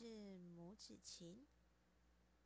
是拇指琴。